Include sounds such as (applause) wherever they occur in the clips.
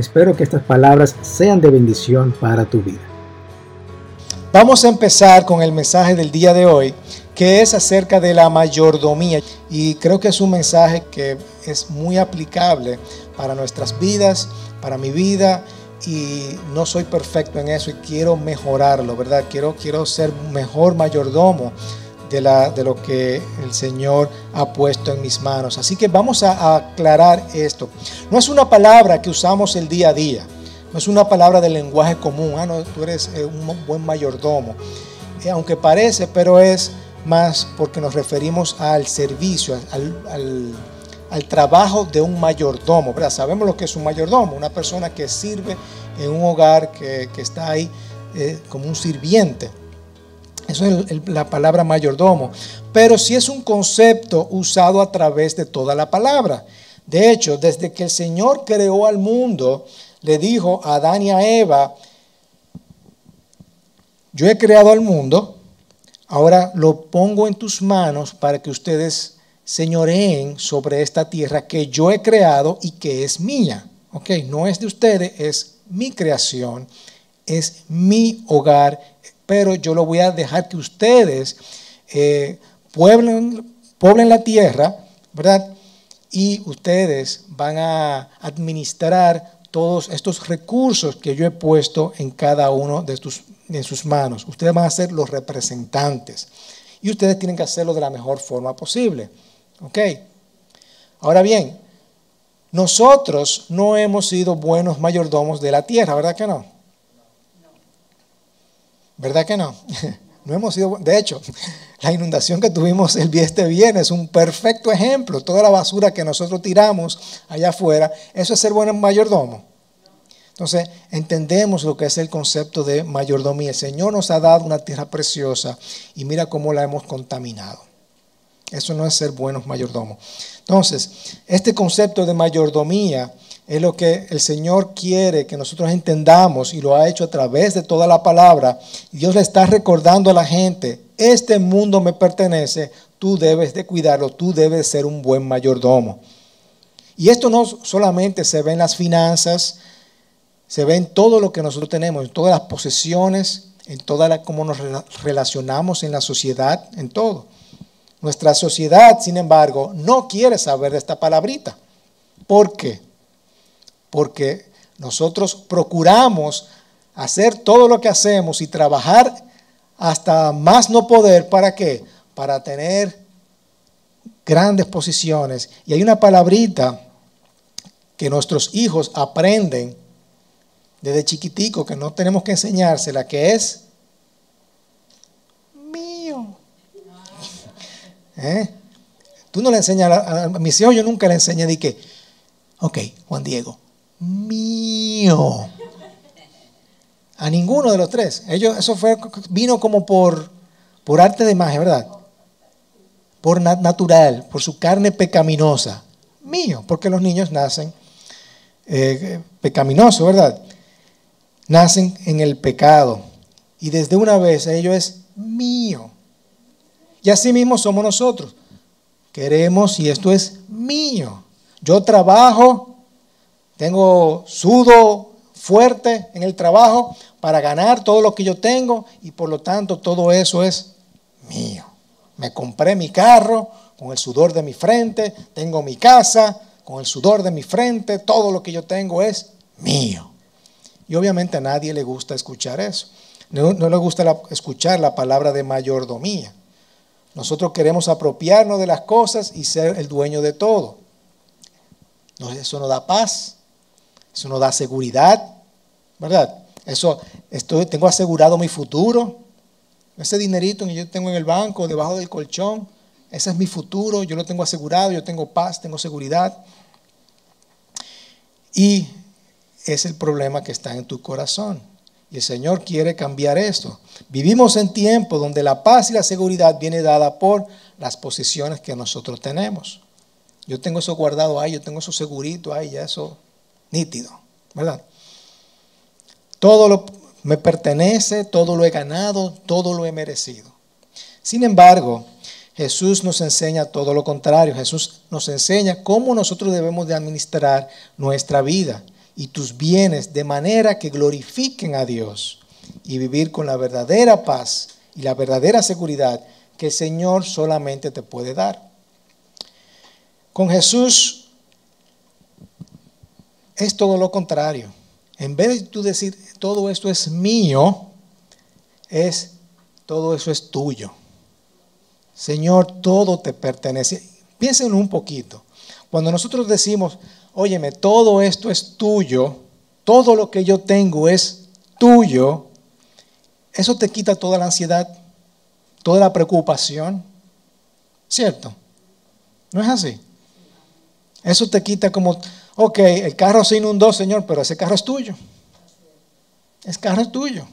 espero que estas palabras sean de bendición para tu vida. Vamos a empezar con el mensaje del día de hoy, que es acerca de la mayordomía. Y creo que es un mensaje que es muy aplicable para nuestras vidas, para mi vida. Y no soy perfecto en eso y quiero mejorarlo, ¿verdad? Quiero, quiero ser mejor mayordomo de, lo que el Señor ha puesto en mis manos. Así que vamos a, aclarar esto. No es una palabra que usamos el día a día. No es una palabra del lenguaje común. Ah, no, tú eres eh, un buen mayordomo. Eh, aunque parece, pero es más porque nos referimos al servicio, al, al, trabajo de un mayordomo. Sabemos lo que es un mayordomo, una persona que sirve en un hogar, que, que está ahí eh, como un sirviente. Eso es la palabra mayordomo. Pero sí es un concepto usado a través de toda la palabra. De hecho, desde que el Señor creó al mundo, le dijo a Adán y a Eva, yo he creado al mundo, ahora lo pongo en tus manos para que ustedes señoreen sobre esta tierra que yo he creado y que es mía. Ok, no es de ustedes, es mi creación, es mi hogar, pero yo lo voy a dejar que ustedes eh, pueblen, la tierra, ¿verdad? Y ustedes van a administrar todos estos recursos que yo he puesto en cada uno de, en sus manos. Ustedes van a ser los representantes. Y ustedes tienen que hacerlo de la mejor forma posible. ¿Ok? Ahora bien, nosotros no hemos sido buenos mayordomos de la tierra, ¿verdad que no? ¿Verdad que no? (laughs) No hemos sido, de hecho, (laughs) la inundación que tuvimos el este viernes es un perfecto ejemplo. Toda la basura que nosotros tiramos allá afuera, eso es ser buen mayordomo. Entonces, entendemos lo que es el concepto de mayordomía. El Señor nos ha dado una tierra preciosa y mira cómo la hemos contaminado. Eso no es ser buenos mayordomos. Entonces, este concepto de mayordomía es lo que el Señor quiere que nosotros entendamos y lo ha hecho a través de toda la palabra. Dios le está recordando a la gente, este mundo me pertenece, tú debes de cuidarlo, tú debes ser un buen mayordomo. Y esto no solamente se ve en las finanzas, se ve en todo lo que nosotros tenemos, en todas las posesiones, en toda cómo nos relacionamos en la sociedad, en todo. Nuestra sociedad, sin embargo, no quiere saber de esta palabrita. ¿Por qué? Porque nosotros procuramos hacer todo lo que hacemos y trabajar hasta más no poder. ¿Para qué? Para tener grandes posiciones. Y hay una palabrita que nuestros hijos aprenden desde chiquitico, que no tenemos que enseñársela, que es mío. (laughs) ¿Eh? Tú no le enseñas a, a, mis hijos, yo nunca le enseñé de que, ok, Juan Diego, mío. A ninguno de los tres. Ellos, eso fue, vino como por, por arte de magia, ¿verdad? Por natural, por su carne pecaminosa. Mío, porque los niños nacen eh, pecaminosos, ¿verdad? Nacen en el pecado. Y desde una vez ello es mío. Y así mismo somos nosotros. Queremos y esto es mío. Yo trabajo tengo sudo fuerte en el trabajo para ganar todo lo que yo tengo y por lo tanto todo eso es mío. Me compré mi carro con el sudor de mi frente, tengo mi casa con el sudor de mi frente, todo lo que yo tengo es mío. Y obviamente a nadie le gusta escuchar eso. No, le gusta escuchar la palabra de mayordomía. Nosotros queremos apropiarnos de las cosas y ser el dueño de todo. Eso no da paz, eso nos da seguridad, ¿verdad? Eso, estoy, tengo asegurado mi futuro. Ese dinerito que yo tengo en el banco, debajo del colchón, ese es mi futuro, yo lo tengo asegurado, yo tengo paz, tengo seguridad. Y es el problema que está en tu corazón. Y el Señor quiere cambiar esto. Vivimos en tiempos donde la paz y la seguridad viene dada por las posiciones que nosotros tenemos. Yo tengo eso guardado ahí, yo tengo eso segurito ahí, ya eso nítido, ¿verdad? Todo lo me pertenece, todo lo he ganado, todo lo he merecido. Sin embargo, Jesús nos enseña todo lo contrario. Jesús nos enseña cómo nosotros debemos de administrar nuestra vida y tus bienes de manera que glorifiquen a Dios y vivir con la verdadera paz y la verdadera seguridad que el Señor solamente te puede dar. Con Jesús es todo lo contrario. En vez de tú decir, todo esto es mío, es, todo eso es tuyo. Señor, todo te pertenece. Piensen un poquito. Cuando nosotros decimos, óyeme, todo esto es tuyo, todo lo que yo tengo es tuyo, eso te quita toda la ansiedad, toda la preocupación. ¿Cierto? ¿No es así? Eso te quita como, ok, el carro se inundó, Señor, pero ese carro es tuyo. Ese carro es tuyo.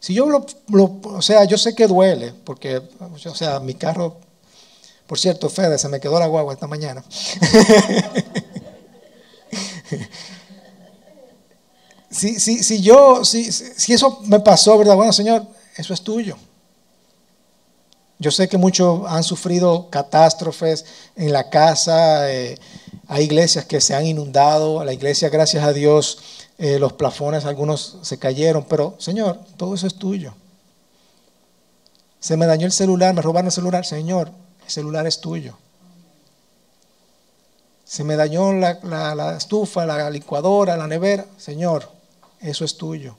Si yo lo, o sea, yo sé que duele, porque, o sea, mi carro, por cierto, Fede, se me quedó la guagua esta mañana. (laughs) si, si, si yo, si, si eso me pasó, ¿verdad? Bueno, Señor, eso es tuyo. Yo sé que muchos han sufrido catástrofes en la casa, eh, hay iglesias que se han inundado, la iglesia, gracias a Dios, eh, los plafones, algunos se cayeron, pero Señor, todo eso es tuyo. Se me dañó el celular, me robaron el celular, Señor, el celular es tuyo. Se me dañó la, la estufa, la licuadora, la nevera, Señor, eso es tuyo.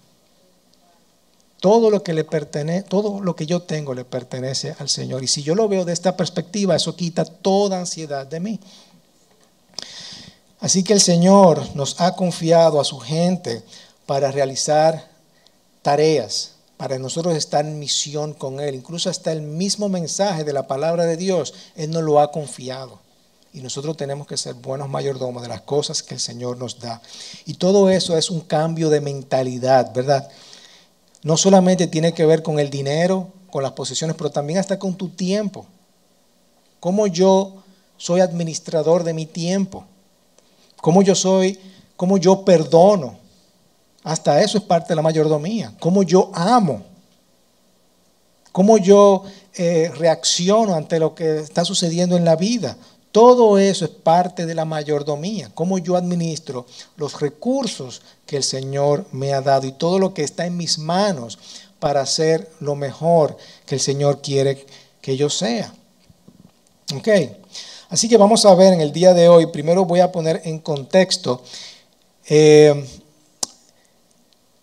Todo lo que le pertenece, todo lo que yo tengo le pertenece al Señor. Y si yo lo veo de esta perspectiva, eso quita toda ansiedad de mí. Así que el Señor nos ha confiado a su gente para realizar tareas, para nosotros estar en misión con Él. Incluso hasta el mismo mensaje de la palabra de Dios, Él nos lo ha confiado. Y nosotros tenemos que ser buenos mayordomos de las cosas que el Señor nos da. Y todo eso es un cambio de mentalidad, ¿verdad? no solamente tiene que ver con el dinero, con las posesiones, pero también hasta con tu tiempo. Cómo yo soy administrador de mi tiempo. Cómo yo soy, cómo yo perdono. Hasta eso es parte de la mayordomía. Cómo yo amo. Cómo yo eh, reacciono ante lo que está sucediendo en la vida. Todo eso es parte de la mayordomía, cómo yo administro los recursos que el Señor me ha dado y todo lo que está en mis manos para hacer lo mejor que el Señor quiere que yo sea. Ok, así que vamos a ver en el día de hoy, primero voy a poner en contexto, eh,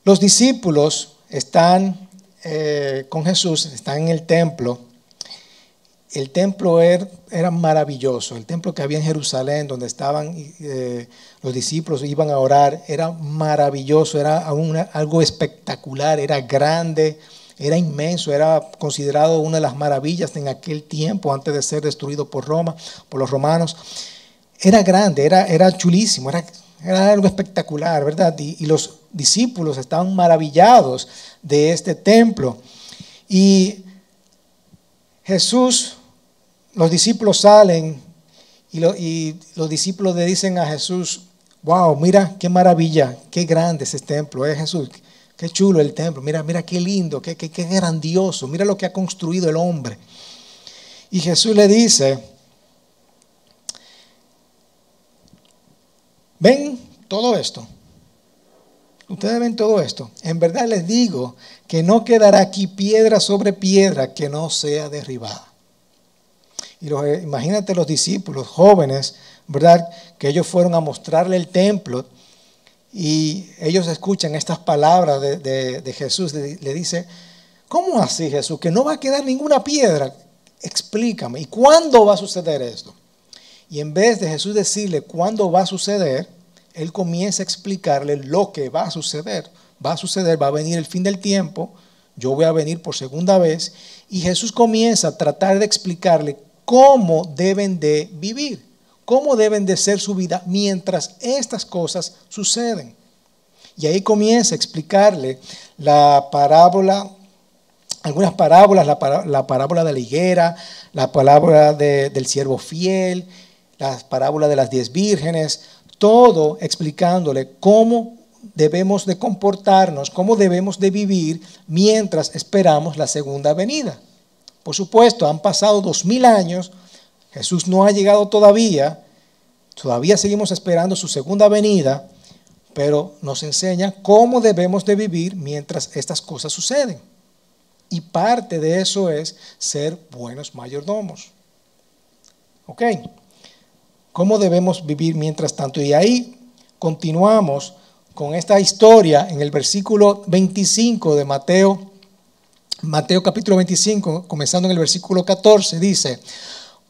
los discípulos están eh, con Jesús, están en el templo, el templo era, maravilloso, el templo que había en Jerusalén, donde estaban eh, los discípulos, iban a orar, era maravilloso, era algo espectacular, era grande, era inmenso, era considerado una de las maravillas en aquel tiempo, antes de ser destruido por Roma, por los romanos. Era grande, era, era chulísimo, era, era algo espectacular, ¿verdad? Y, los discípulos estaban maravillados de este templo. Y Jesús los discípulos salen y, los discípulos le dicen a Jesús, wow, mira qué maravilla, qué grande es este templo, ¿eh, Jesús? Qué chulo el templo, mira, mira qué lindo, qué, qué, qué grandioso, mira lo que ha construido el hombre. Y Jesús le dice, ven todo esto. Ustedes ven todo esto. En verdad les digo que no quedará aquí piedra sobre piedra que no sea derribada. Y los, imagínate los discípulos jóvenes, ¿verdad? Que ellos fueron a mostrarle el templo y ellos escuchan estas palabras de, Jesús. Le, le, dice, ¿cómo así Jesús? Que no va a quedar ninguna piedra. Explícame. ¿Y cuándo va a suceder esto? Y en vez de Jesús decirle cuándo va a suceder, él comienza a explicarle lo que va a suceder. Va a suceder, va a venir el fin del tiempo, yo voy a venir por segunda vez. Y Jesús comienza a tratar de explicarle cómo deben de vivir, cómo deben de ser su vida mientras estas cosas suceden. Y ahí comienza a explicarle la parábola, algunas parábolas, la, parábola de la higuera, la parábola del siervo fiel, la parábola de las diez vírgenes, todo explicándole cómo debemos de comportarnos, cómo debemos de vivir mientras esperamos la segunda venida. Por supuesto, han pasado dos mil años, Jesús no ha llegado todavía, todavía seguimos esperando su segunda venida, pero nos enseña cómo debemos de vivir mientras estas cosas suceden. Y parte de eso es ser buenos mayordomos. ¿Ok? ¿Cómo debemos vivir mientras tanto? Y ahí continuamos con esta historia en el versículo 25 de Mateo, Mateo capítulo 25, comenzando en el versículo 14, dice,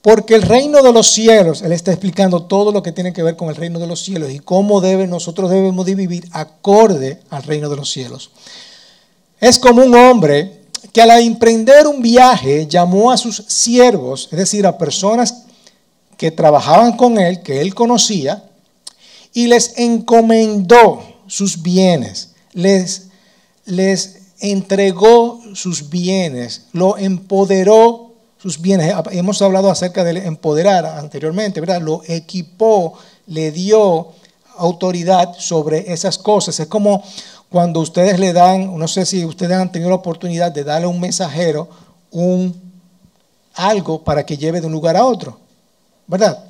porque el reino de los cielos, él está explicando todo lo que tiene que ver con el reino de los cielos y cómo nosotros debemos de vivir acorde al reino de los cielos. Es como un hombre que al emprender un viaje llamó a sus siervos, es decir, a personas que trabajaban con él, que él conocía, y les encomendó sus bienes, les, les entregó sus bienes, lo empoderó sus bienes. Hemos hablado acerca de empoderar anteriormente, ¿verdad? Lo equipó, le dio autoridad sobre esas cosas. Es como cuando ustedes le dan, no sé si ustedes han tenido la oportunidad de darle a un mensajero un algo para que lleve de un lugar a otro, ¿verdad?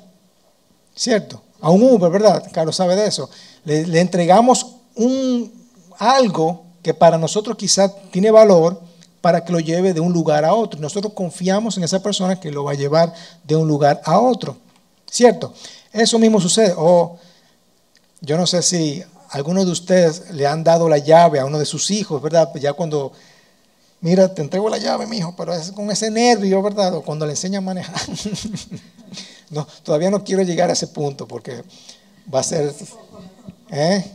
¿Cierto? A un Uber, ¿verdad? Carlos sabe de eso. Le, le entregamos un algo que para nosotros quizás tiene valor, para que lo lleve de un lugar a otro. Nosotros confiamos en esa persona que lo va a llevar de un lugar a otro. ¿Cierto? Eso mismo sucede. O yo no sé si algunos de ustedes le han dado la llave a uno de sus hijos, ¿verdad? Ya cuando, mira, te entrego la llave, mi hijo, pero es con ese nervio, ¿verdad? O cuando le enseña a manejar. (laughs) no, todavía no quiero llegar a ese punto porque va a ser... ¿eh?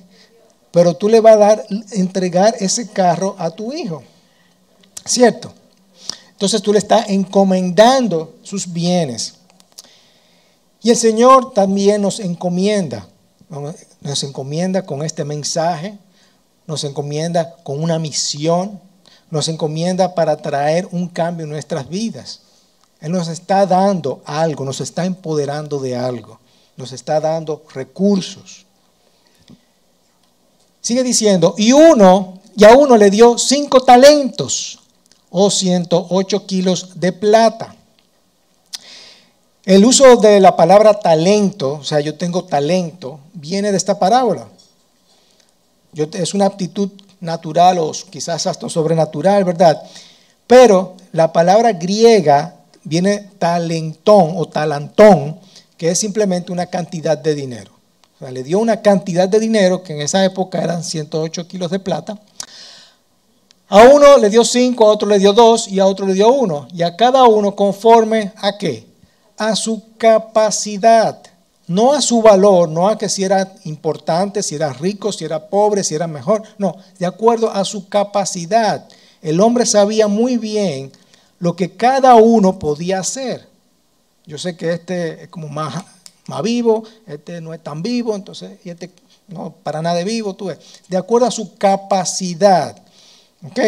Pero tú le vas a dar, entregar ese carro a tu hijo. ¿Cierto? Entonces tú le estás encomendando sus bienes. Y el Señor también nos encomienda, nos encomienda con este mensaje, nos encomienda con una misión, nos encomienda para traer un cambio en nuestras vidas. Él nos está dando algo, nos está empoderando de algo, nos está dando recursos. Sigue diciendo, y uno, y a uno le dio cinco talentos o 108 kilos de plata. El uso de la palabra talento, o sea, yo tengo talento, viene de esta parábola. Yo, es una aptitud natural o quizás hasta sobrenatural, ¿verdad? Pero la palabra griega viene talentón o talantón, que es simplemente una cantidad de dinero. O sea, le dio una cantidad de dinero, que en esa época eran 108 kilos de plata, a uno le dio cinco, a otro le dio dos y a otro le dio uno. Y a cada uno conforme a qué? A su capacidad. No a su valor, no a que si era importante, si era rico, si era pobre, si era mejor. No, de acuerdo a su capacidad. El hombre sabía muy bien lo que cada uno podía hacer. Yo sé que este es como más, más vivo, este no es tan vivo, entonces, y este no para nada de vivo, tú ves. De acuerdo a su capacidad. ¿Ok?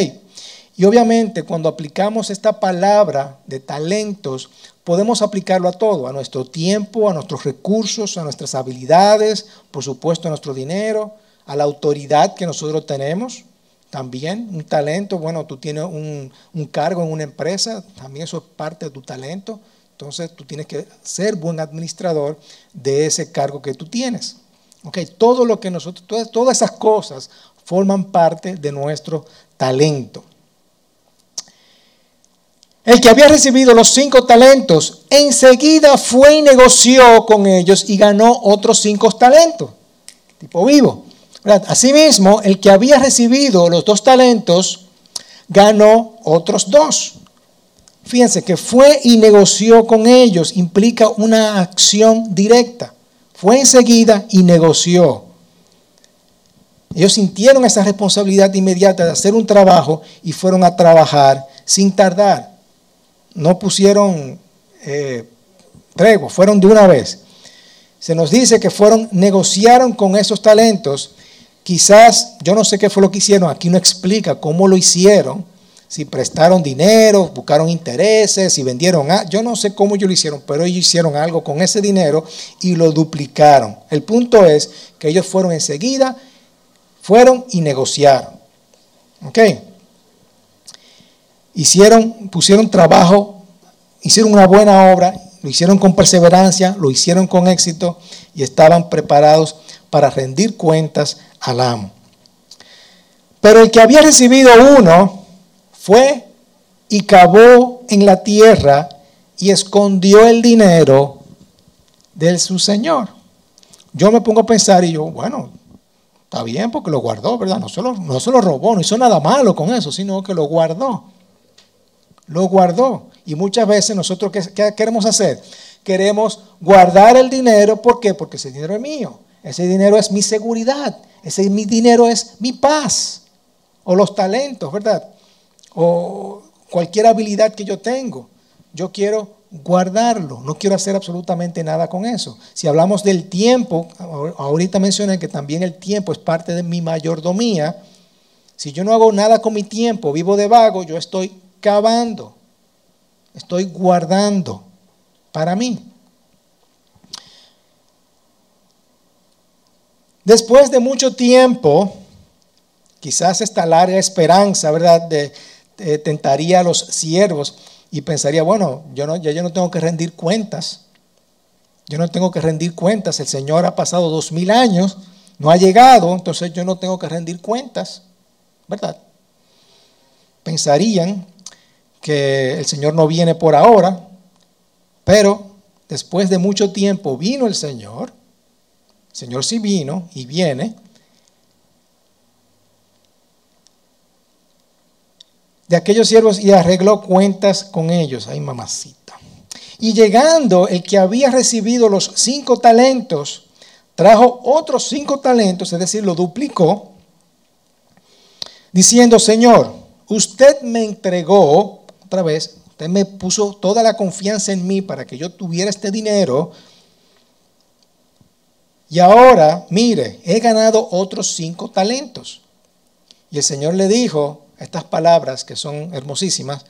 Y obviamente cuando aplicamos esta palabra de talentos, podemos aplicarlo a todo, a nuestro tiempo, a nuestros recursos, a nuestras habilidades, por supuesto a nuestro dinero, a la autoridad que nosotros tenemos. También un talento, bueno, tú tienes un, cargo en una empresa, también eso es parte de tu talento. Entonces tú tienes que ser buen administrador de ese cargo que tú tienes. Okay, todo lo que nosotros, todas, todas esas cosas forman parte de nuestro talento. El que había recibido los cinco talentos, enseguida fue y negoció con ellos y ganó otros cinco talentos, tipo vivo. Asimismo, el que había recibido los dos talentos, ganó otros dos. Fíjense que fue y negoció con ellos, implica una acción directa. Fue enseguida y negoció. Ellos sintieron esa responsabilidad inmediata de hacer un trabajo y fueron a trabajar sin tardar. No pusieron eh, tregua, fueron de una vez. Se nos dice que fueron, negociaron con esos talentos Quizás, yo no sé qué fue lo que hicieron, aquí no explica cómo lo hicieron, si prestaron dinero, buscaron intereses, si vendieron, yo no sé cómo ellos lo hicieron, pero ellos hicieron algo con ese dinero y lo duplicaron. El punto es que ellos fueron enseguida, fueron y negociaron. ¿Ok? Hicieron, pusieron trabajo, hicieron una buena obra, lo hicieron con perseverancia, lo hicieron con éxito y estaban preparados para rendir cuentas al amo. Pero el que había recibido uno fue y cavó en la tierra y escondió el dinero de su señor. Yo me pongo a pensar y yo, bueno, está bien porque lo guardó, ¿verdad? No solo, no solo robó, no hizo nada malo con eso, sino que lo guardó. Lo guardó. Y muchas veces nosotros, ¿qué, qué queremos hacer? Queremos guardar el dinero, ¿por qué? Porque ese dinero es mío. Ese dinero es mi seguridad. Ese mi dinero es mi paz. O los talentos, ¿verdad? O cualquier habilidad que yo tengo. Yo quiero guardarlo. No quiero hacer absolutamente nada con eso. Si hablamos del tiempo, ahorita mencioné que también el tiempo es parte de mi mayordomía. Si yo no hago nada con mi tiempo, vivo de vago, yo estoy cavando. Estoy guardando para mí. Después de mucho tiempo, quizás esta larga esperanza, ¿verdad?, de, tentaría a los siervos y pensaría, bueno, yo no, ya yo no tengo que rendir cuentas. Yo no tengo que rendir cuentas. El Señor ha pasado dos mil años, no ha llegado, entonces yo no tengo que rendir cuentas, ¿verdad? Pensarían que el Señor no viene por ahora, pero después de mucho tiempo vino el Señor Señor sí vino y viene. De aquellos siervos y arregló cuentas con ellos. Ay, mamacita. Y llegando el que había recibido los cinco talentos, trajo otros cinco talentos, es decir, lo duplicó, diciendo, Señor, usted me entregó, otra vez, usted me puso toda la confianza en mí para que yo tuviera este dinero, y ahora, mire, he ganado otros cinco talentos. Y el Señor le dijo estas palabras que son hermosísimas.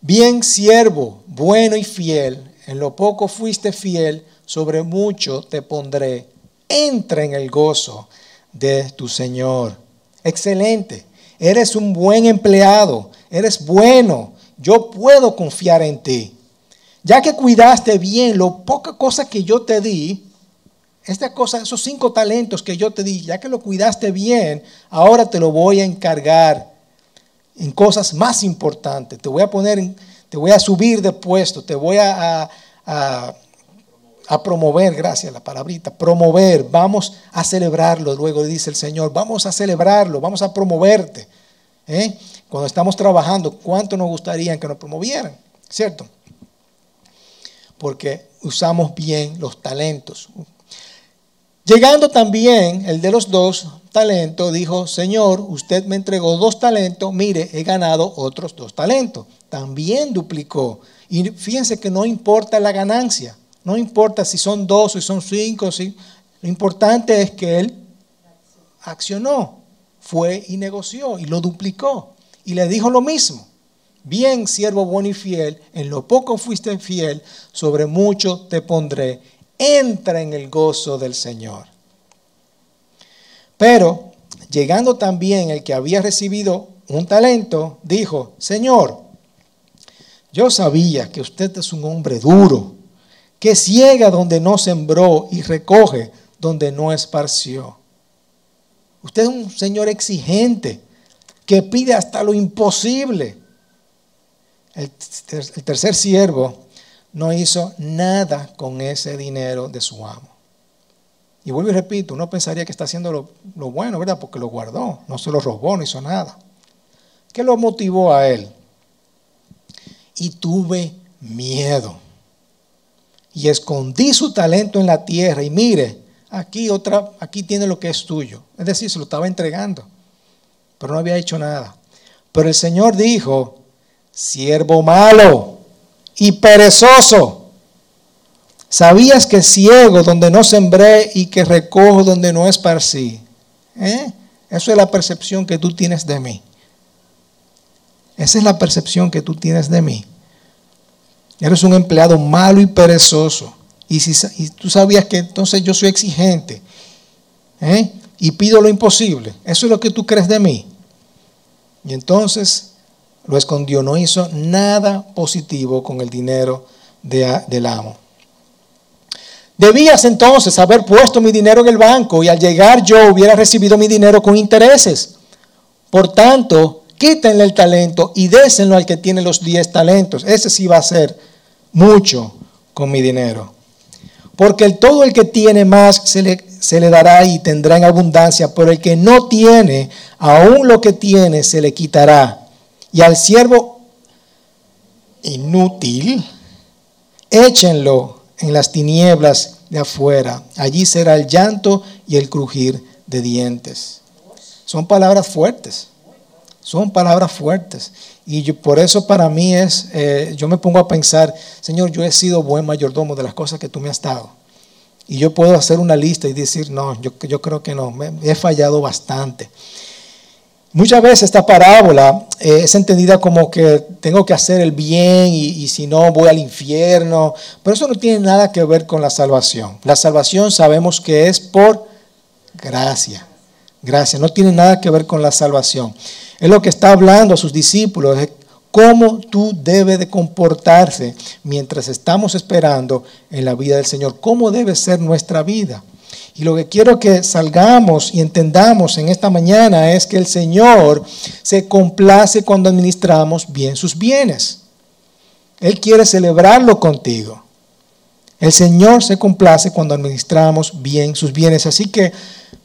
Bien siervo, bueno y fiel, en lo poco fuiste fiel, sobre mucho te pondré. Entra en el gozo de tu Señor. Excelente. Eres un buen empleado. Eres bueno. Yo puedo confiar en ti. Ya que cuidaste bien lo poca cosa que yo te di, esta cosa, esos cinco talentos que yo te di, ya que lo cuidaste bien, ahora te lo voy a encargar en cosas más importantes. Te voy a poner, te voy a subir de puesto, te voy a, a, promover, gracias la palabrita, promover. Vamos a celebrarlo, luego dice el Señor, vamos a celebrarlo, vamos a promoverte. ¿eh? Cuando estamos trabajando, ¿cuánto nos gustaría que nos promovieran? ¿Cierto? Porque usamos bien los talentos. Llegando también el de los dos talentos, dijo, Señor, usted me entregó dos talentos, mire, he ganado otros dos talentos. También duplicó. Y fíjense que no importa la ganancia, no importa si son dos o si son cinco, si, lo importante es que él accionó, fue y negoció y lo duplicó. Y le dijo lo mismo. Bien, siervo bueno y fiel, en lo poco fuiste fiel, sobre mucho te pondré entra en el gozo del Señor. Pero llegando también el que había recibido un talento, dijo, Señor, yo sabía que usted es un hombre duro, que ciega donde no sembró y recoge donde no esparció. Usted es un Señor exigente, que pide hasta lo imposible. El, el tercer siervo no hizo nada con ese dinero de su amo. Y vuelvo y repito, uno pensaría que está haciendo lo, bueno, ¿verdad? Porque lo guardó, no se lo robó, no hizo nada. ¿Qué lo motivó a él? Y tuve miedo. Y escondí su talento en la tierra. Y mire, aquí otra, aquí tiene lo que es tuyo. Es decir, se lo estaba entregando. Pero no había hecho nada. Pero el Señor dijo, siervo malo y perezoso. ¿Sabías que ciego donde no sembré y que recojo donde no esparcí? ¿Eh? Eso es la percepción que tú tienes de mí. Esa es la percepción que tú tienes de mí. Eres un empleado malo y perezoso. Y, si, tú sabías que entonces yo soy exigente. ¿eh? Y pido lo imposible. Eso es lo que tú crees de mí. Y entonces lo escondió. No hizo nada positivo con el dinero del amo. Debías entonces haber puesto mi dinero en el banco y al llegar yo hubiera recibido mi dinero con intereses. Por tanto, quítenle el talento y désenlo al que tiene los 10 talentos. Ese sí va a ser mucho con mi dinero. Porque el, todo el que tiene más se le, se le dará y tendrá en abundancia, pero el que no tiene, aún lo que tiene se le quitará. Y al siervo inútil, échenlo en las tinieblas de afuera. Allí será el llanto y el crujir de dientes. Son palabras fuertes. Son palabras fuertes. Y por eso para mí es, eh, yo me pongo a pensar, Señor, yo he sido buen mayordomo de las cosas que tú me has dado. Y yo puedo hacer una lista y decir, no, yo, yo creo que no, me, he fallado bastante. Muchas veces esta parábola eh, es entendida como que tengo que hacer el bien y, si no voy al infierno, pero eso no tiene nada que ver con la salvación. La salvación sabemos que es por gracia, gracia, no tiene nada que ver con la salvación. Es lo que está hablando a sus discípulos, cómo tú debes de comportarse mientras estamos esperando en la vida del Señor, cómo debe ser nuestra vida. Y lo que quiero que salgamos y entendamos en esta mañana es que el Señor se complace cuando administramos bien sus bienes. Él quiere celebrarlo contigo. El Señor se complace cuando administramos bien sus bienes. Así que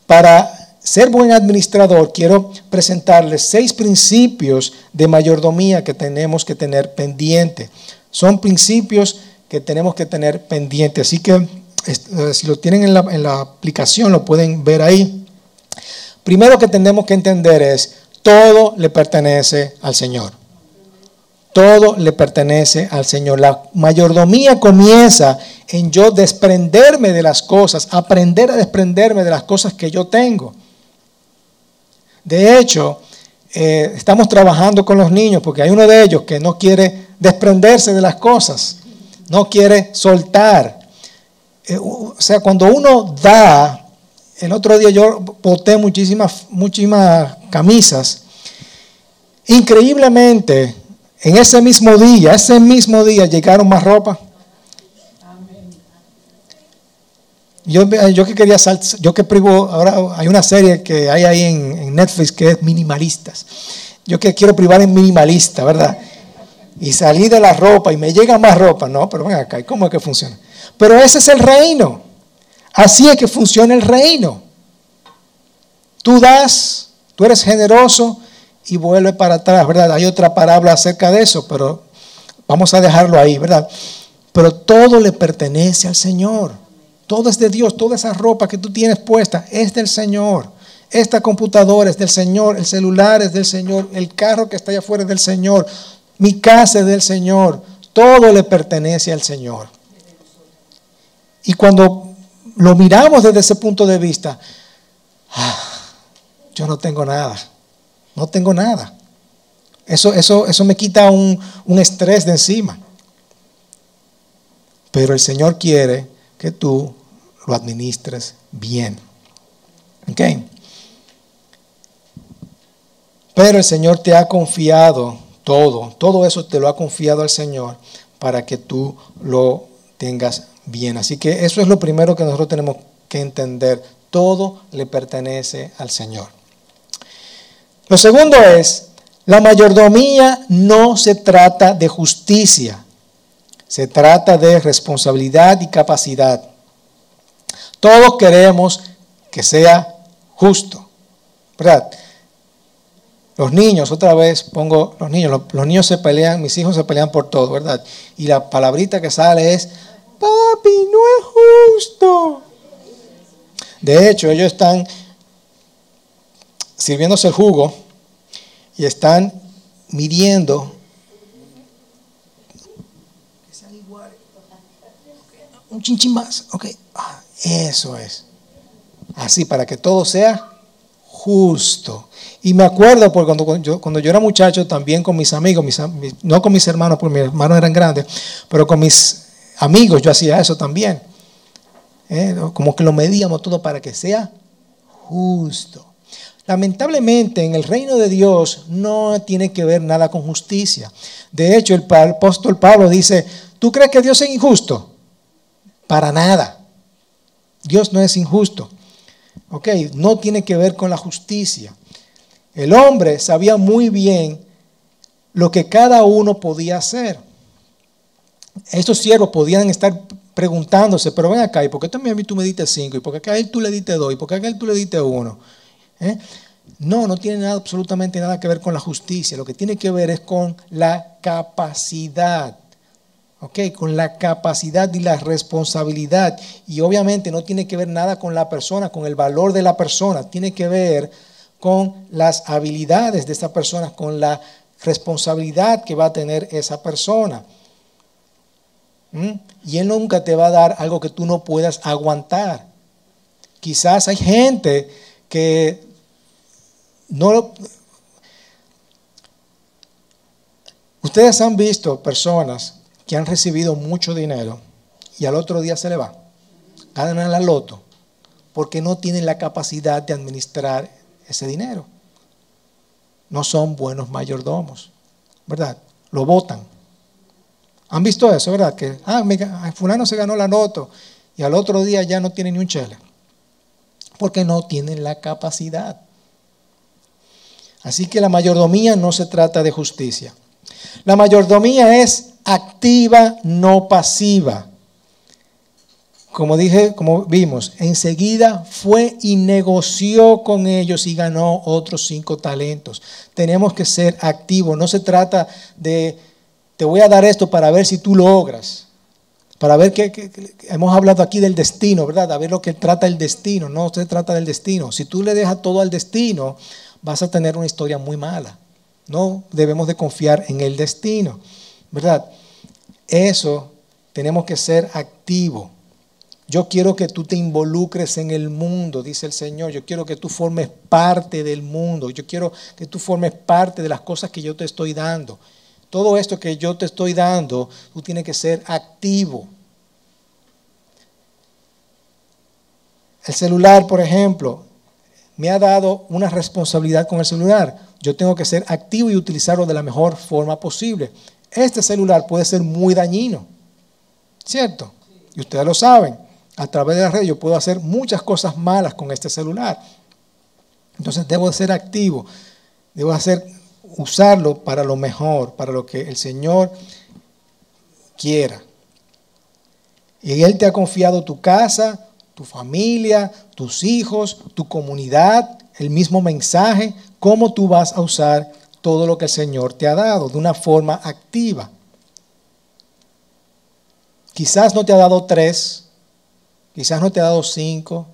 para ser buen administrador, quiero presentarles seis principios de mayordomía que tenemos que tener pendiente. Son principios que tenemos que tener pendiente. Así que si lo tienen en la, en la aplicación, lo pueden ver ahí. Primero que tenemos que entender es, todo le pertenece al Señor. Todo le pertenece al Señor. La mayordomía comienza en yo desprenderme de las cosas, aprender a desprenderme de las cosas que yo tengo. De hecho, eh, estamos trabajando con los niños porque hay uno de ellos que no quiere desprenderse de las cosas, no quiere soltar. Eh, o sea, cuando uno da, el otro día yo boté muchísimas, muchísimas camisas, increíblemente, en ese mismo día, ese mismo día llegaron más ropa. Yo, yo que quería, yo que privo, ahora hay una serie que hay ahí en, Netflix que es minimalistas. Yo que quiero privar en minimalista, ¿verdad? Y salí de la ropa y me llega más ropa. No, pero ven acá, ¿cómo es que funciona? Pero ese es el reino. Así es que funciona el reino. Tú das, tú eres generoso y vuelve para atrás, ¿verdad? Hay otra palabra acerca de eso, pero vamos a dejarlo ahí, ¿verdad? Pero todo le pertenece al Señor. Todo es de Dios, toda esa ropa que tú tienes puesta es del Señor. Esta computadora es del Señor, el celular es del Señor, el carro que está allá afuera es del Señor, mi casa es del Señor, todo le pertenece al Señor. Y cuando lo miramos desde ese punto de vista, ah, yo no tengo nada, no tengo nada. Eso, eso, eso me quita un, un estrés de encima. Pero el Señor quiere que tú lo administres bien. ¿Ok? Pero el Señor te ha confiado todo, todo eso te lo ha confiado al Señor para que tú lo tengas bien. Así que eso es lo primero que nosotros tenemos que entender. Todo le pertenece al Señor. Lo segundo es, la mayordomía no se trata de justicia, se trata de responsabilidad y capacidad. Todos queremos que sea justo, ¿verdad? Los niños, otra vez pongo los niños, los, niños se pelean, mis hijos se pelean por todo, ¿verdad? Y la palabrita que sale es, papi, no es justo. De hecho, ellos están sirviéndose el jugo y están midiendo. Un chinchín más, ok. Ah, eso es. Así, para que todo sea justo. Y me acuerdo cuando, yo, cuando yo era muchacho también con mis amigos, no con mis hermanos, porque mis hermanos eran grandes, pero con mis amigos yo hacía eso también. ¿eh? Como que lo medíamos todo para que sea justo. Lamentablemente en el reino de Dios no tiene que ver nada con justicia. De hecho, el apóstol Pablo dice, ¿tú crees que Dios es injusto? Para nada. Dios no es injusto. Ok, no tiene que ver con la justicia. El hombre sabía muy bien lo que cada uno podía hacer. Estos siervos podían estar preguntándose, pero ven acá, ¿y por qué también a mí tú me diste cinco? ¿Y por qué a él tú le diste dos? ¿Y por qué a él tú le diste uno? ¿Eh? No, no tiene nada, absolutamente nada que ver con la justicia. Lo que tiene que ver es con la capacidad. ¿Ok? Con la capacidad y la responsabilidad. Y obviamente no tiene que ver nada con la persona, con el valor de la persona. Tiene que ver con las habilidades de esa persona, con la responsabilidad que va a tener esa persona. Y Él nunca te va a dar algo que tú no puedas aguantar. Quizás hay gente que no... Ustedes han visto personas que han recibido mucho dinero y al otro día se le va. Ganan la loto porque no tienen la capacidad de administrar ese dinero. No son buenos mayordomos, ¿verdad? Lo votan. ¿Han visto eso, verdad? Que, ah, fulano se ganó la loto y al otro día ya no tiene ni un chele. Porque no tienen la capacidad. Así que la mayordomía no se trata de justicia. La mayordomía es activa, no pasiva. Como dije, como vimos, enseguida fue y negoció con ellos y ganó otros cinco talentos. Tenemos que ser activos. No se trata de, te voy a dar esto para ver si tú logras. Para ver que, hemos hablado aquí del destino, ¿verdad? A ver lo que trata el destino. No se trata del destino. Si tú le dejas todo al destino, vas a tener una historia muy mala. No debemos de confiar en el destino, ¿verdad? Eso tenemos que ser activos. Yo quiero que tú te involucres en el mundo, dice el Señor. Yo quiero que tú formes parte del mundo. Yo quiero que tú formes parte de las cosas que yo te estoy dando. Todo esto que yo te estoy dando, tú tienes que ser activo. El celular, por ejemplo, me ha dado una responsabilidad con el celular. Yo tengo que ser activo y utilizarlo de la mejor forma posible. Este celular puede ser muy dañino, ¿cierto? Y ustedes lo saben. A través de la red yo puedo hacer muchas cosas malas con este celular. Entonces debo ser activo, debo hacer, usarlo para lo mejor, para lo que el Señor quiera. Y Él te ha confiado tu casa, tu familia, tus hijos, tu comunidad, el mismo mensaje, cómo tú vas a usar todo lo que el Señor te ha dado de una forma activa. Quizás no te ha dado tres, quizás no te ha dado cinco,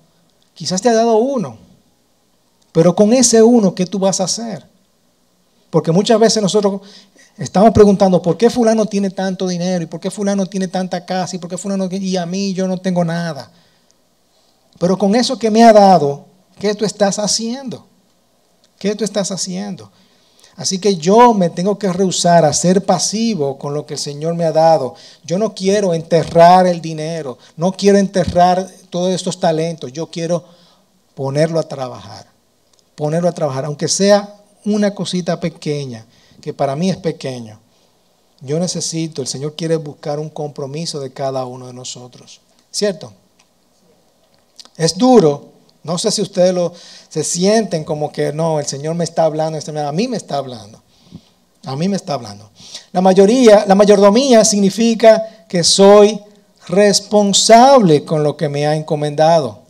quizás te ha dado uno, pero con ese uno, ¿qué tú vas a hacer? Porque muchas veces nosotros estamos preguntando, ¿por qué fulano tiene tanto dinero? ¿Y por qué fulano tiene tanta casa? ¿Y por qué fulano y a mí yo no tengo nada? Pero con eso que me ha dado, ¿qué tú estás haciendo? ¿Qué tú estás haciendo? Así que yo me tengo que rehusar a ser pasivo con lo que el Señor me ha dado. Yo no quiero enterrar el dinero, no quiero enterrar todos estos talentos, yo quiero ponerlo a trabajar, ponerlo a trabajar, aunque sea una cosita pequeña, que para mí es pequeño. Yo necesito, el Señor quiere buscar un compromiso de cada uno de nosotros, ¿cierto? Es duro. No sé si ustedes lo, se sienten como que no, el Señor me está hablando, este, a mí me está hablando. A mí me está hablando. La mayoría, la mayordomía significa que soy responsable con lo que me ha encomendado.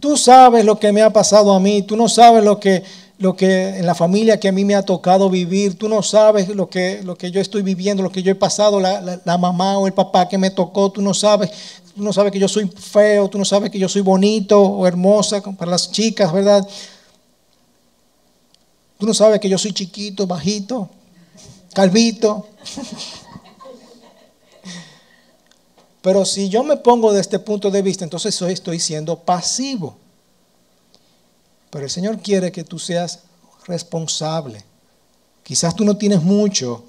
Tú sabes lo que me ha pasado a mí, tú no sabes lo que, lo que en la familia que a mí me ha tocado vivir, tú no sabes lo que, lo que yo estoy viviendo, lo que yo he pasado, la, la mamá o el papá que me tocó, tú no sabes tú no sabes que yo soy feo, tú no sabes que yo soy bonito o hermosa para las chicas, ¿verdad? Tú no sabes que yo soy chiquito, bajito, calvito. Pero si yo me pongo de este punto de vista, entonces estoy siendo pasivo. Pero el Señor quiere que tú seas responsable. Quizás tú no tienes mucho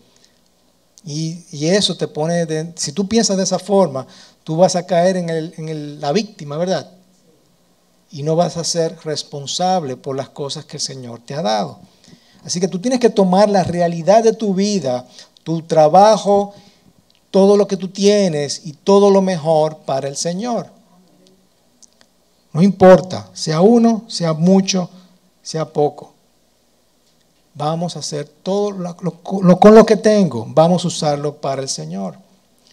y, eso te pone, de, si tú piensas de esa forma, tú vas a caer en, en la víctima, ¿verdad? Y no vas a ser responsable por las cosas que el Señor te ha dado. Así que tú tienes que tomar la realidad de tu vida, tu trabajo, todo lo que tú tienes y todo lo mejor para el Señor. No importa, sea uno, sea mucho, sea poco. Vamos a hacer todo lo, con lo que tengo, vamos a usarlo para el Señor.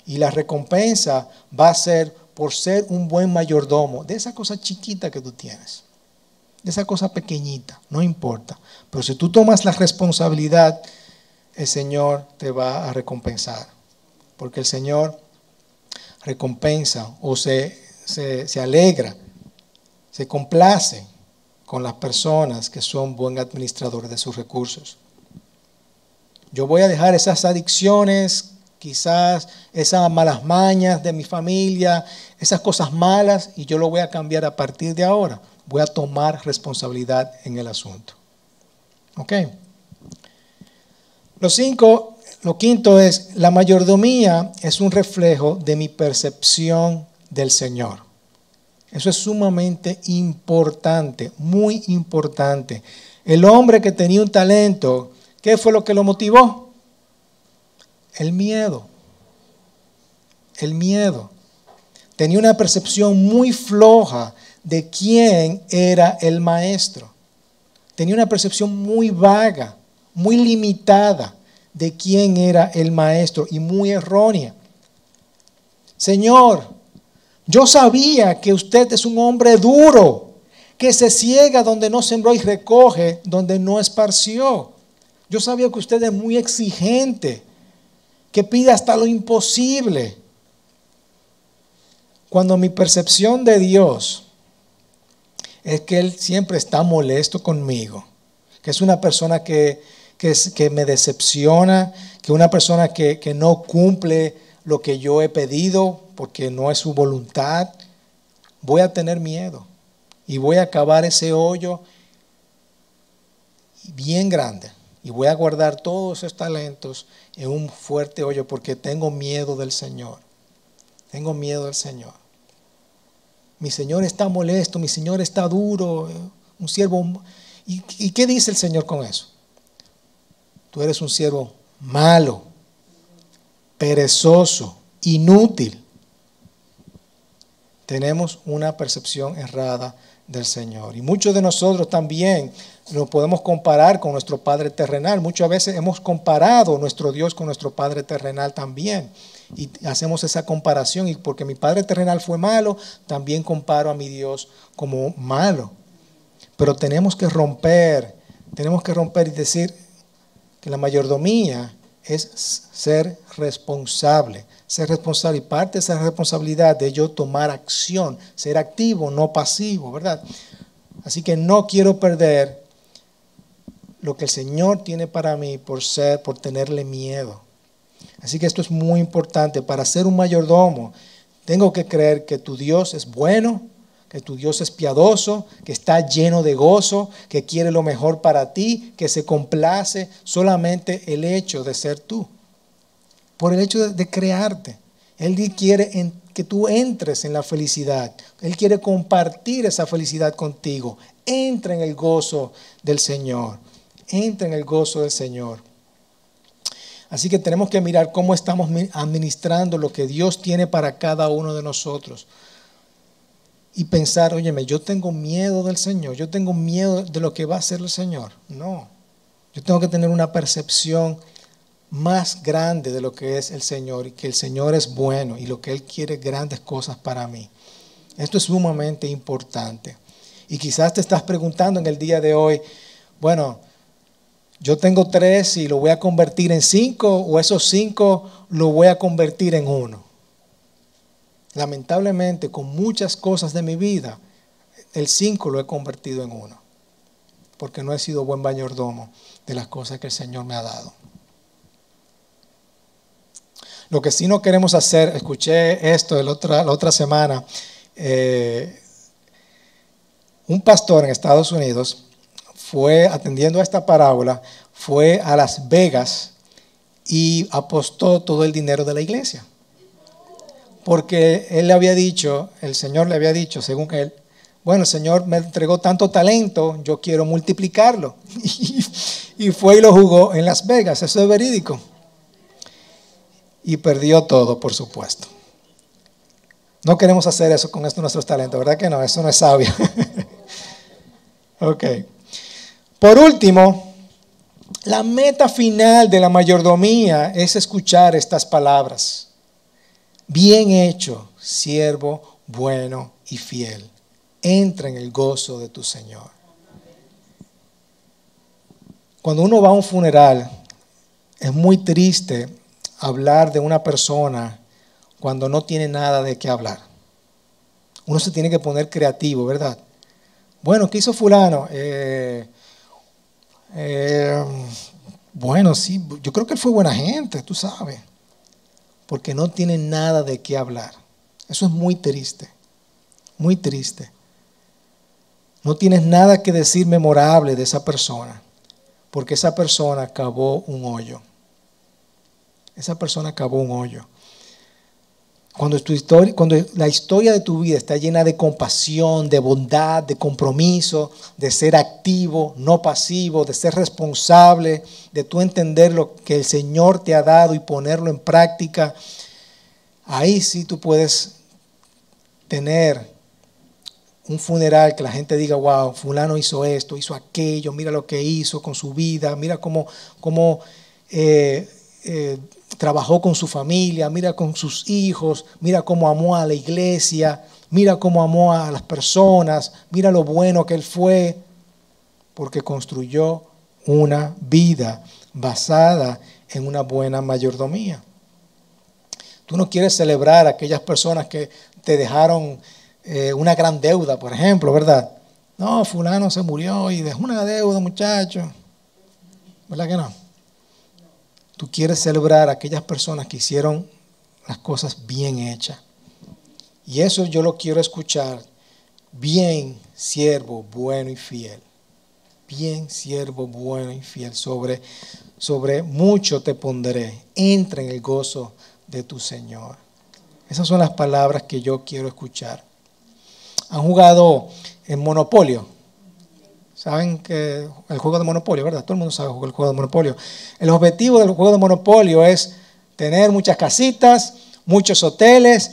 Y la recompensa va a ser por ser un buen mayordomo de esa cosa chiquita que tú tienes, de esa cosa pequeñita, no importa. Pero si tú tomas la responsabilidad, el Señor te va a recompensar. Porque el Señor recompensa o se, se, se alegra, se complace con las personas que son buen administradores de sus recursos. Yo voy a dejar esas adicciones, quizás esas malas mañas de mi familia, esas cosas malas, y yo lo voy a cambiar a partir de ahora. Voy a tomar responsabilidad en el asunto. ¿Ok? Lo cinco, lo quinto es, la mayordomía es un reflejo de mi percepción del Señor. Eso es sumamente importante, muy importante. El hombre que tenía un talento, ¿qué fue lo que lo motivó? El miedo. El miedo. Tenía una percepción muy floja de quién era el maestro. Tenía una percepción muy vaga, muy limitada de quién era el maestro y muy errónea. Señor, yo sabía que usted es un hombre duro, que se ciega donde no sembró y recoge donde no esparció. Yo sabía que usted es muy exigente, que pide hasta lo imposible. Cuando mi percepción de Dios es que Él siempre está molesto conmigo, que es una persona que, que, me decepciona, que una persona que, que no cumple lo que yo he pedido porque no es su voluntad, voy a tener miedo y voy a acabar ese hoyo bien grande y voy a guardar todos esos talentos en un fuerte hoyo porque tengo miedo del Señor. Tengo miedo del Señor. Mi Señor está molesto, mi Señor está duro, un siervo. ¿Y, ¿Y qué dice el Señor con eso? Tú eres un siervo malo, perezoso, inútil. Tenemos una percepción errada del Señor. Y muchos de nosotros también nos podemos comparar con nuestro Padre terrenal. Muchas veces hemos comparado nuestro Dios con nuestro Padre terrenal también. Y hacemos esa comparación. Y porque mi Padre terrenal fue malo, también comparo a mi Dios como malo. Pero tenemos que romper, tenemos que romper y decir que la mayordomía es ser responsable, ser responsable y parte de esa responsabilidad de yo tomar acción, ser activo, no pasivo, ¿verdad? Así que no quiero perder lo que el Señor tiene para mí por ser, por tenerle miedo. Así que esto es muy importante. Para ser un mayordomo, tengo que creer que tu Dios es bueno, que tu Dios es piadoso, que está lleno de gozo, que quiere lo mejor para ti, que se complace solamente el hecho de ser tú, por el hecho de, crearte. Él quiere que tú entres en la felicidad. Él quiere compartir esa felicidad contigo. Entra en el gozo del Señor. Entra en el gozo del Señor. Así que tenemos que mirar cómo estamos administrando lo que Dios tiene para cada uno de nosotros y pensar, óyeme, yo tengo miedo del Señor, yo tengo miedo de lo que va a hacer el Señor. No, yo tengo que tener una percepción más grande de lo que es el Señor y que el Señor es bueno y lo que Él quiere grandes cosas para mí. Esto es sumamente importante. Y quizás te estás preguntando en el día de hoy, bueno, yo tengo tres y lo voy a convertir en cinco o esos cinco lo voy a convertir en uno lamentablemente con muchas cosas de mi vida, el cinco lo he convertido en uno, porque no he sido buen mayordomo de las cosas que el Señor me ha dado. Lo que sí no queremos hacer, escuché esto la otra, la otra semana, eh, un pastor en Estados Unidos fue atendiendo a esta parábola, fue a Las Vegas y apostó todo el dinero de la iglesia. Porque él le había dicho, el Señor le había dicho, según él, bueno, el Señor me entregó tanto talento, yo quiero multiplicarlo. (laughs) Y, fue y lo jugó en Las Vegas, eso es verídico. Y perdió todo, por supuesto. No queremos hacer eso con esto nuestros talentos, ¿verdad que no? Eso no es sabio. (laughs) ok. Por último, la meta final de la mayordomía es escuchar estas palabras. Bien hecho, siervo bueno y fiel. Entra en el gozo de tu Señor. Cuando uno va a un funeral, es muy triste hablar de una persona cuando no tiene nada de qué hablar. Uno se tiene que poner creativo, ¿verdad? Bueno, ¿qué hizo fulano? Eh, eh, bueno, sí, yo creo que él fue buena gente, tú sabes, porque no tiene nada de qué hablar. Eso es muy triste, muy triste. No tienes nada que decir memorable de esa persona, porque esa persona acabó un hoyo. Esa persona acabó un hoyo. Cuando, tu historia, cuando la historia de tu vida está llena de compasión, de bondad, de compromiso, de ser activo, no pasivo, de ser responsable, de tú entender lo que el Señor te ha dado y ponerlo en práctica, ahí sí tú puedes tener un funeral que la gente diga, wow, fulano hizo esto, hizo aquello, mira lo que hizo con su vida, mira cómo, cómo eh, eh, trabajó con su familia, mira con sus hijos, mira cómo amó a la iglesia, mira cómo amó a las personas, mira lo bueno que él fue, porque construyó una vida basada en una buena mayordomía. Tú no quieres celebrar a aquellas personas que te dejaron eh, una gran deuda, por ejemplo, ¿verdad? No, fulano se murió y dejó una deuda, muchacho. ¿Verdad que no? Tú quieres celebrar a aquellas personas que hicieron las cosas bien hechas. Y eso yo lo quiero escuchar. Bien, siervo, bueno y fiel. Bien, siervo, bueno y fiel. Sobre, sobre mucho te pondré. Entra en el gozo de tu Señor. Esas son las palabras que yo quiero escuchar. Han jugado en Monopolio. Saben que el juego de Monopolio, ¿verdad? Todo el mundo sabe el juego de Monopolio. El objetivo del juego de Monopolio es tener muchas casitas, muchos hoteles,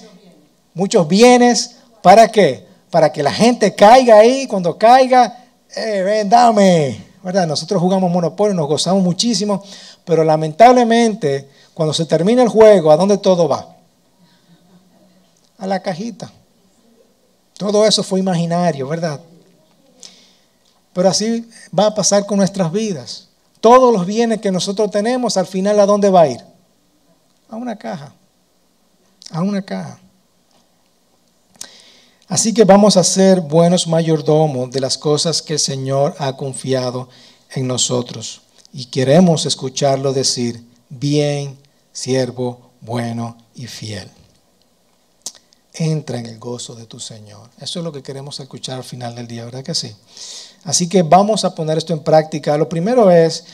muchos bienes. ¿Para qué? Para que la gente caiga ahí, cuando caiga, eh, ven, dame. ¿Verdad? Nosotros jugamos Monopolio, nos gozamos muchísimo, pero lamentablemente, cuando se termina el juego, ¿a dónde todo va? A la cajita. Todo eso fue imaginario, ¿verdad? Pero así va a pasar con nuestras vidas. Todos los bienes que nosotros tenemos, al final, ¿a dónde va a ir? A una caja. A una caja. Así que vamos a ser buenos mayordomos de las cosas que el Señor ha confiado en nosotros. Y queremos escucharlo decir, bien, siervo, bueno y fiel. Entra en el gozo de tu Señor. Eso es lo que queremos escuchar al final del día, ¿verdad que sí? Así que vamos a poner esto en práctica. Lo primero es,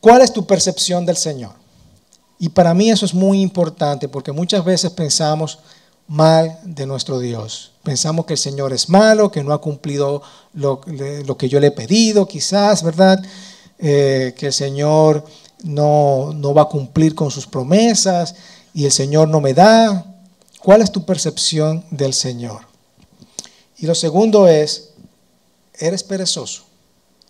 ¿cuál es tu percepción del Señor? Y para mí eso es muy importante porque muchas veces pensamos mal de nuestro Dios. Pensamos que el Señor es malo, que no ha cumplido lo, que yo le he pedido, quizás, ¿verdad? Eh, que el Señor no, no va a cumplir con sus promesas y el Señor no me da. ¿Cuál es tu percepción del Señor? Y lo segundo es, ¿Eres perezoso?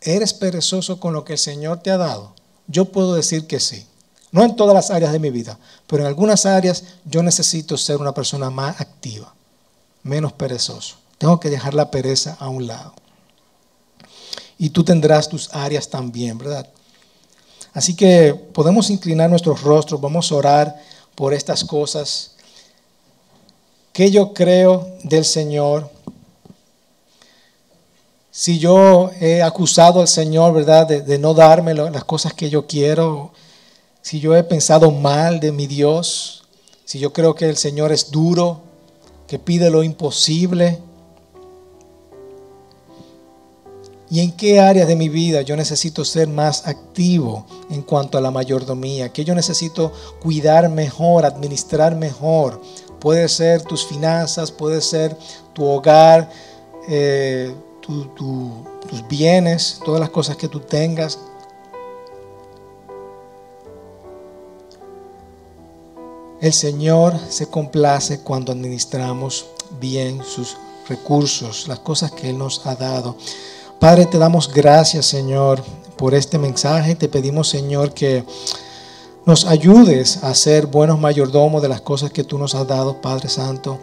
¿Eres perezoso con lo que el Señor te ha dado? Yo puedo decir que sí. No en todas las áreas de mi vida, pero en algunas áreas yo necesito ser una persona más activa, menos perezoso. Tengo que dejar la pereza a un lado. Y tú tendrás tus áreas también, ¿verdad? Así que podemos inclinar nuestros rostros, vamos a orar por estas cosas que yo creo del Señor si yo he acusado al Señor, ¿verdad?, de, no darme las cosas que yo quiero, si yo he pensado mal de mi Dios, si yo creo que el Señor es duro, que pide lo imposible, y en qué áreas de mi vida yo necesito ser más activo en cuanto a la mayordomía, que yo necesito cuidar mejor, administrar mejor. Puede ser tus finanzas, puede ser tu hogar, eh, tus bienes, todas las cosas que tú tengas. El Señor se complace cuando administramos bien sus recursos, las cosas que Él nos ha dado. Padre, te damos gracias, Señor, por este mensaje. Te pedimos, Señor, que nos ayudes a ser buenos mayordomos de las cosas que tú nos has dado, Padre Santo.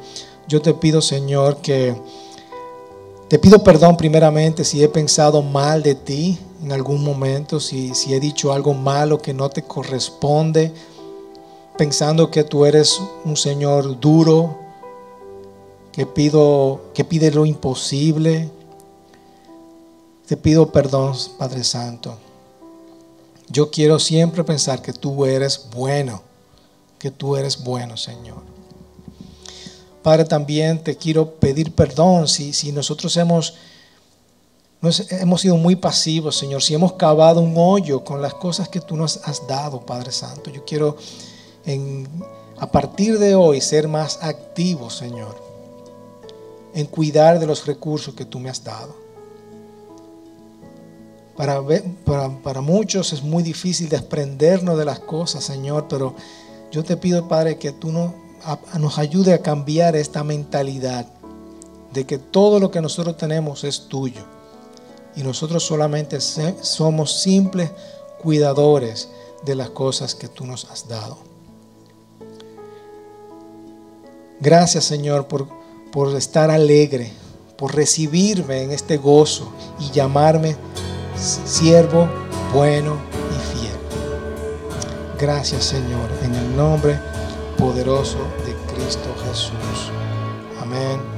Yo te pido, Señor, que te pido perdón primeramente si he pensado mal de ti en algún momento, si, si he dicho algo malo que no te corresponde, pensando que tú eres un Señor duro, que, pido, que pide lo imposible, te pido perdón, Padre Santo. Yo quiero siempre pensar que tú eres bueno, que tú eres bueno, Señor. Padre, también te quiero pedir perdón si, si nosotros hemos, hemos sido muy pasivos, Señor, si hemos cavado un hoyo con las cosas que tú nos has dado, Padre Santo. Yo quiero en, a partir de hoy ser más activo, Señor, en cuidar de los recursos que tú me has dado. Para, para, muchos es muy difícil desprendernos de las cosas, Señor, pero yo te pido, Padre, que tú no, nos ayude a cambiar esta mentalidad de que todo lo que nosotros tenemos es tuyo y nosotros solamente somos simples cuidadores de las cosas que tú nos has dado. Gracias, Señor, por, por estar alegre, por recibirme en este gozo y llamarme siervo bueno y fiel. Gracias Señor, en el nombre poderoso de Cristo Jesús. Amén.